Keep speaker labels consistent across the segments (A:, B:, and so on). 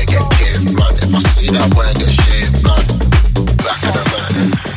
A: I get kid mad if I see that word, get shit mad. Back of the man.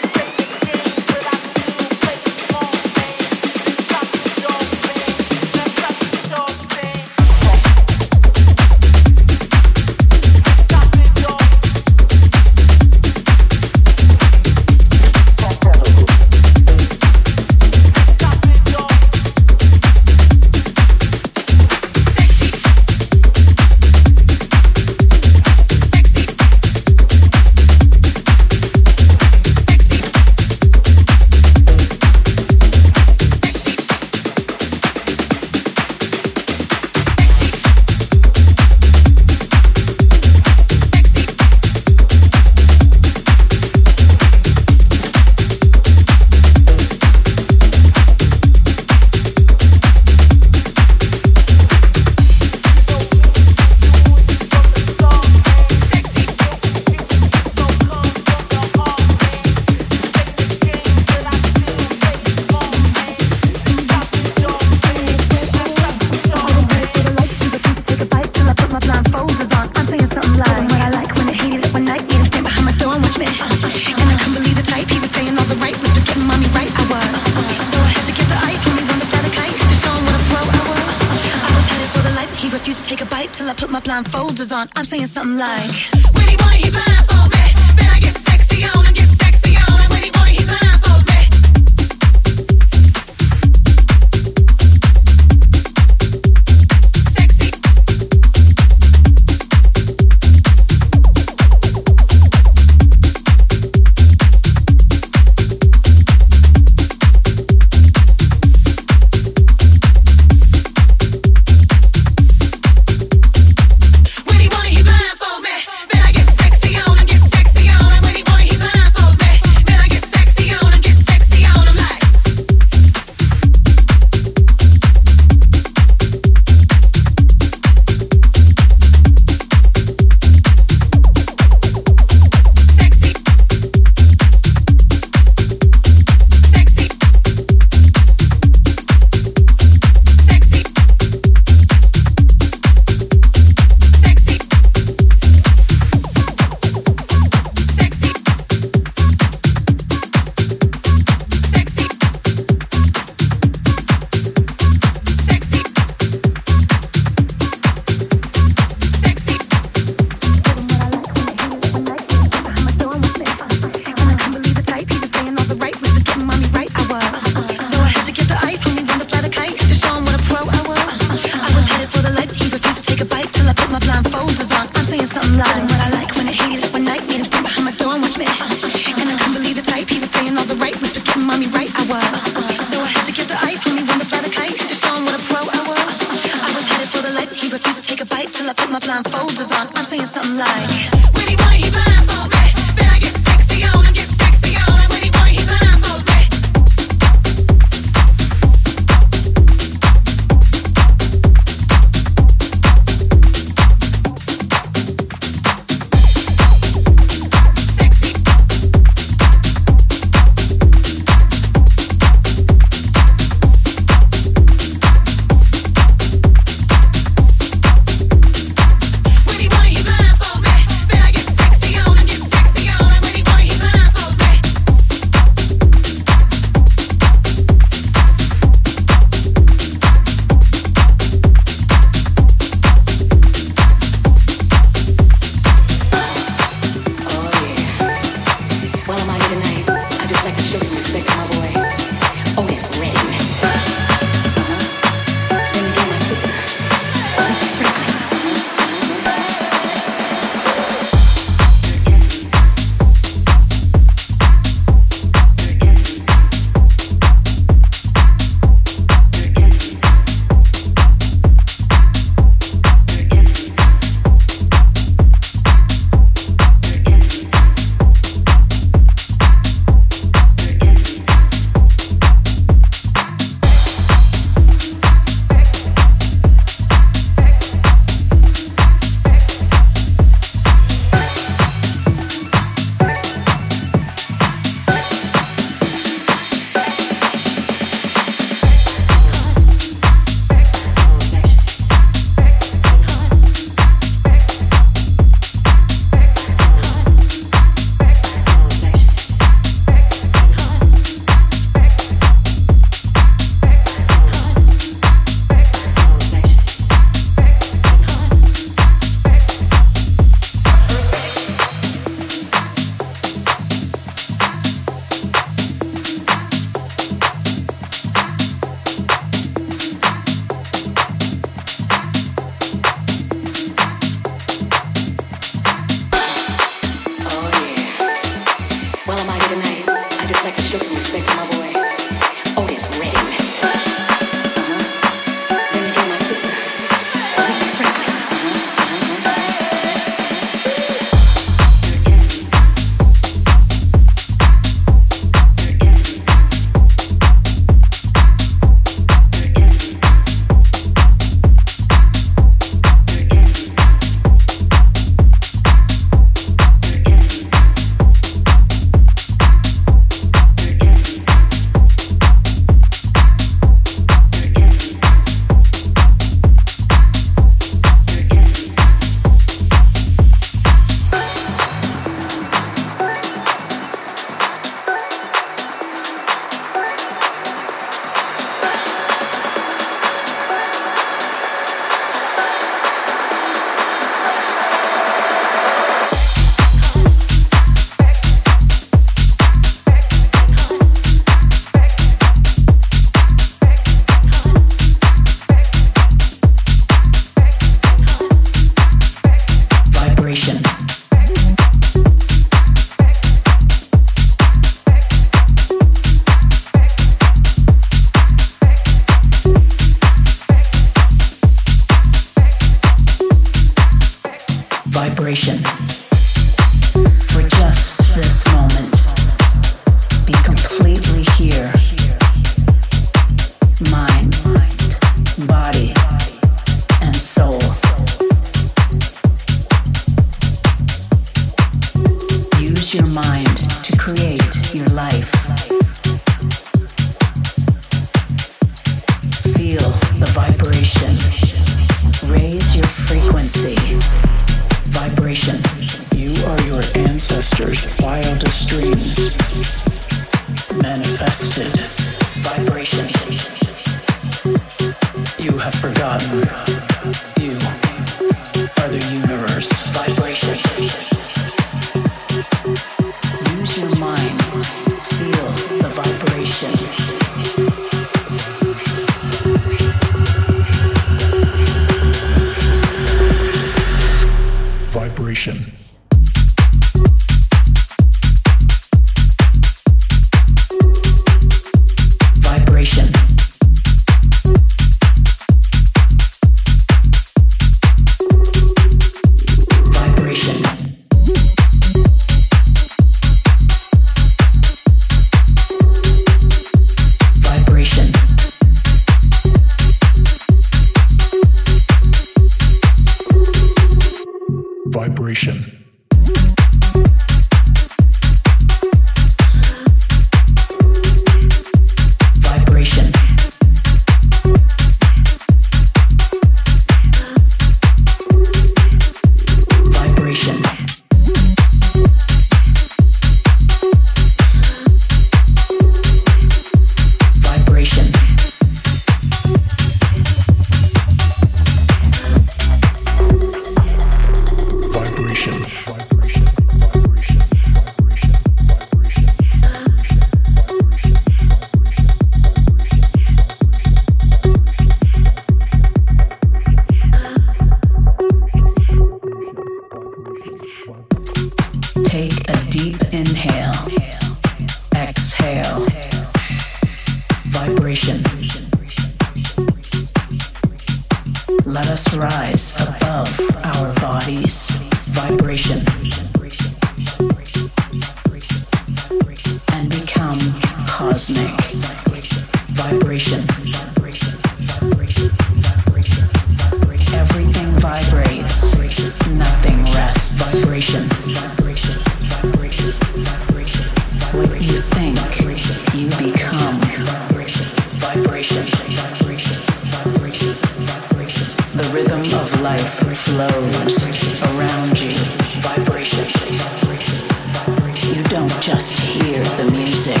A: You don't just hear the music,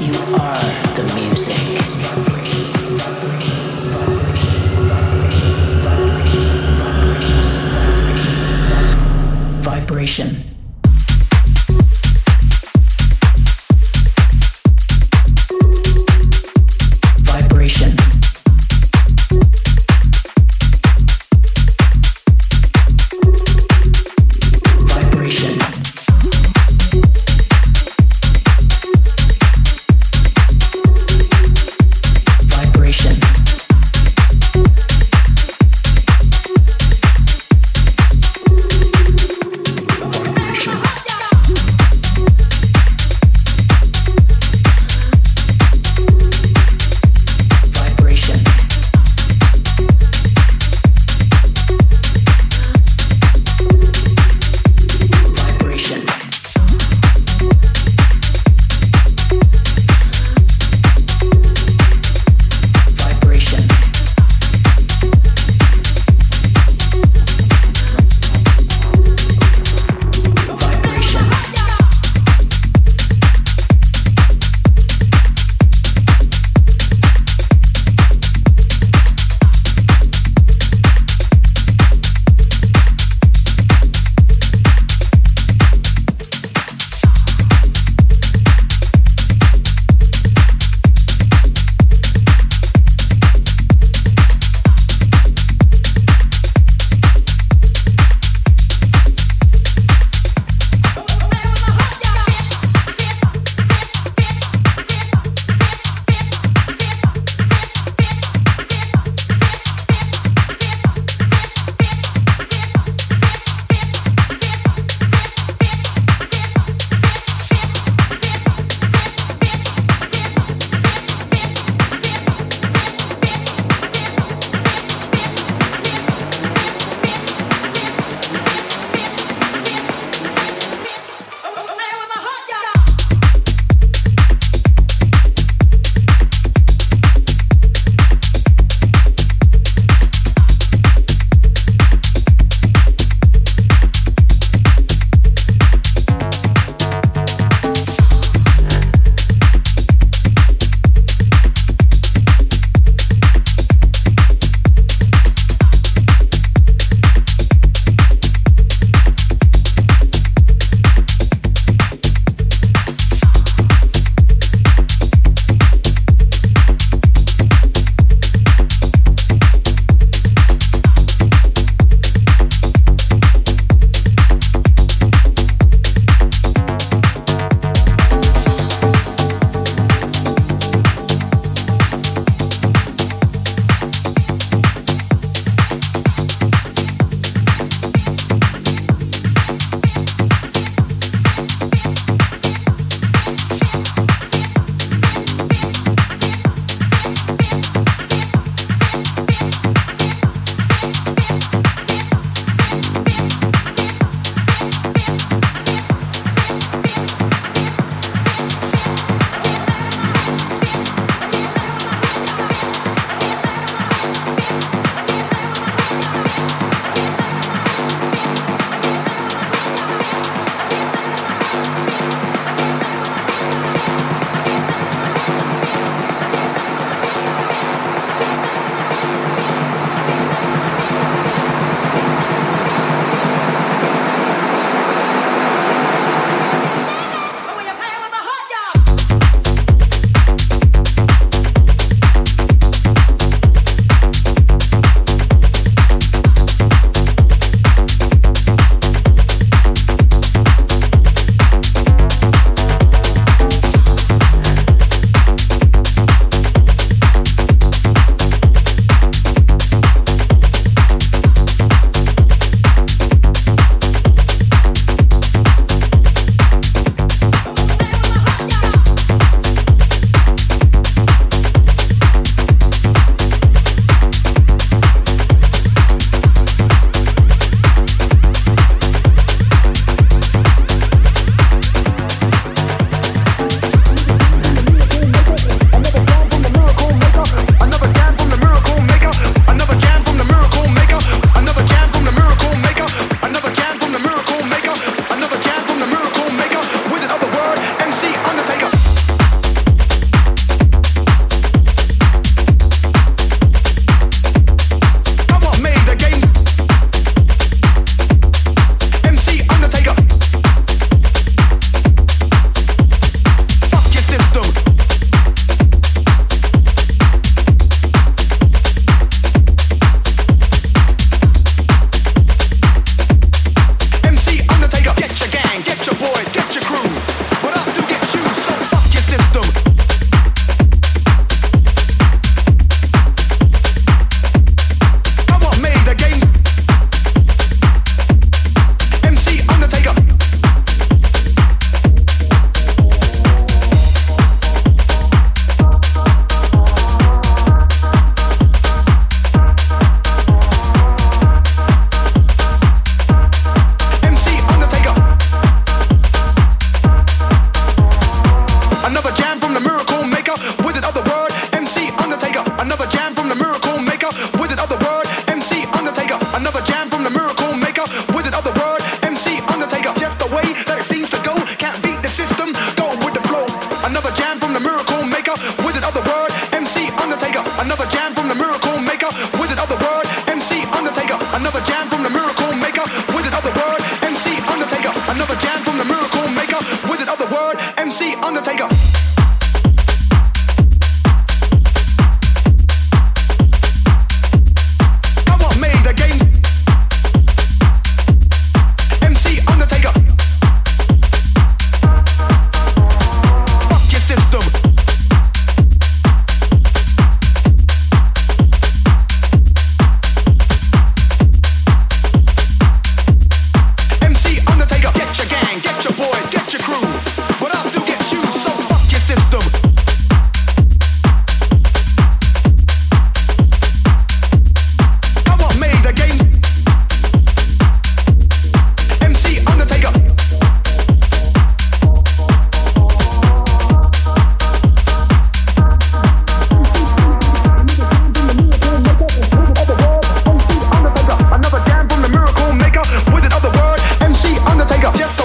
A: you are the
B: music. Vibration.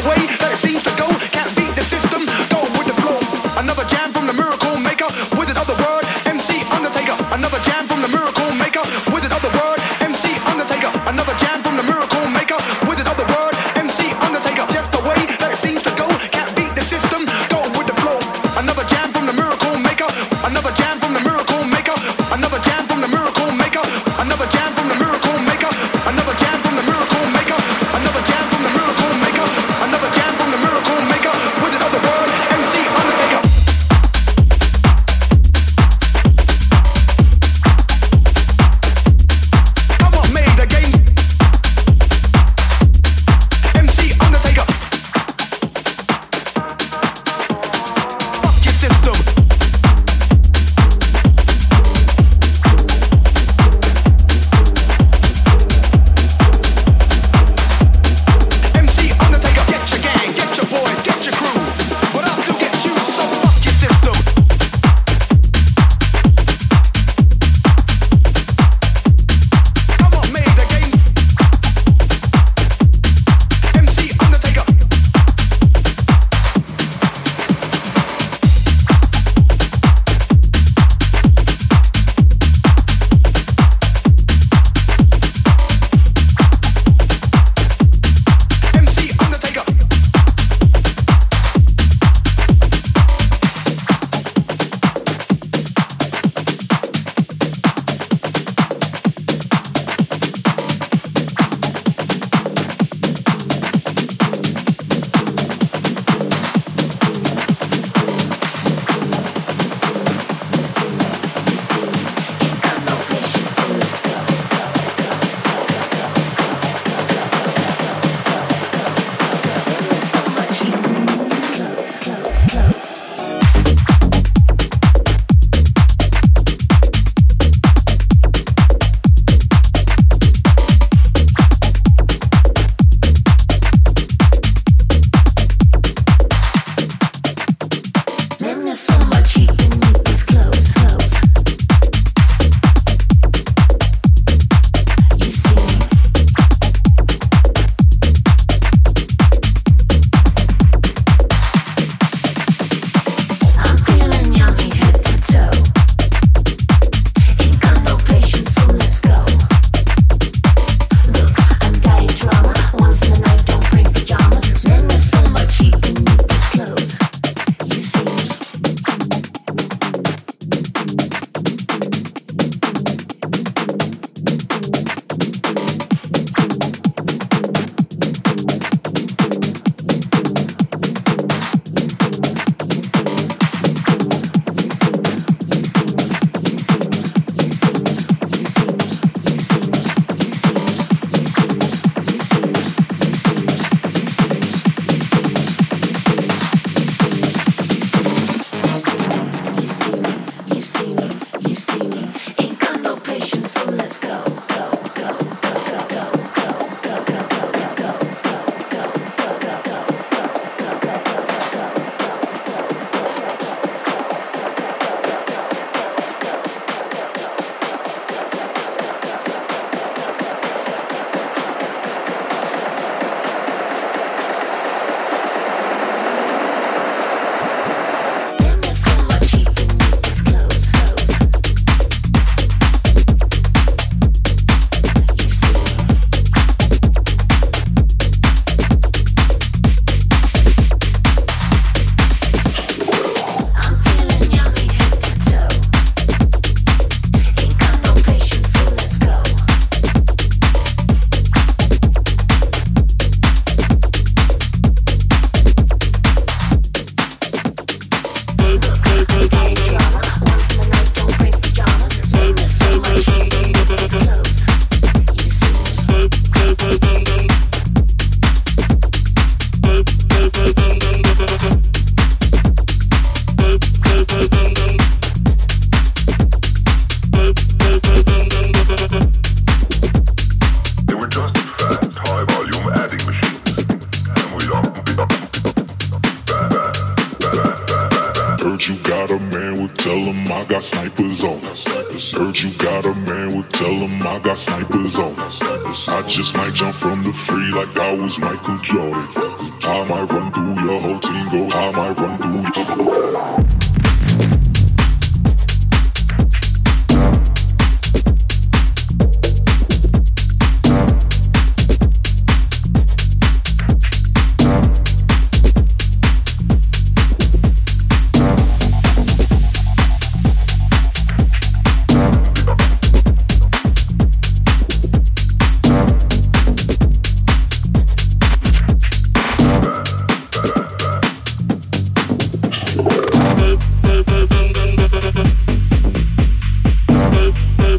B: way that
C: it seems to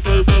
C: baby.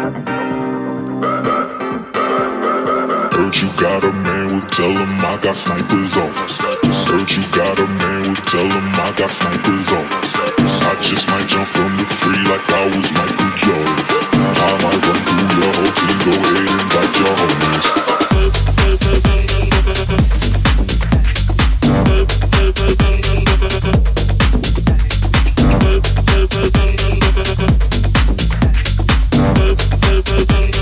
C: Heard you got a man, we tell him I
D: got snipers on. This heard you got a man, we tell him I got snipers on. This I just might jump from the free like I was Michael Jordan. I might run through your whole team, go
E: ahead
F: and back
G: your homies so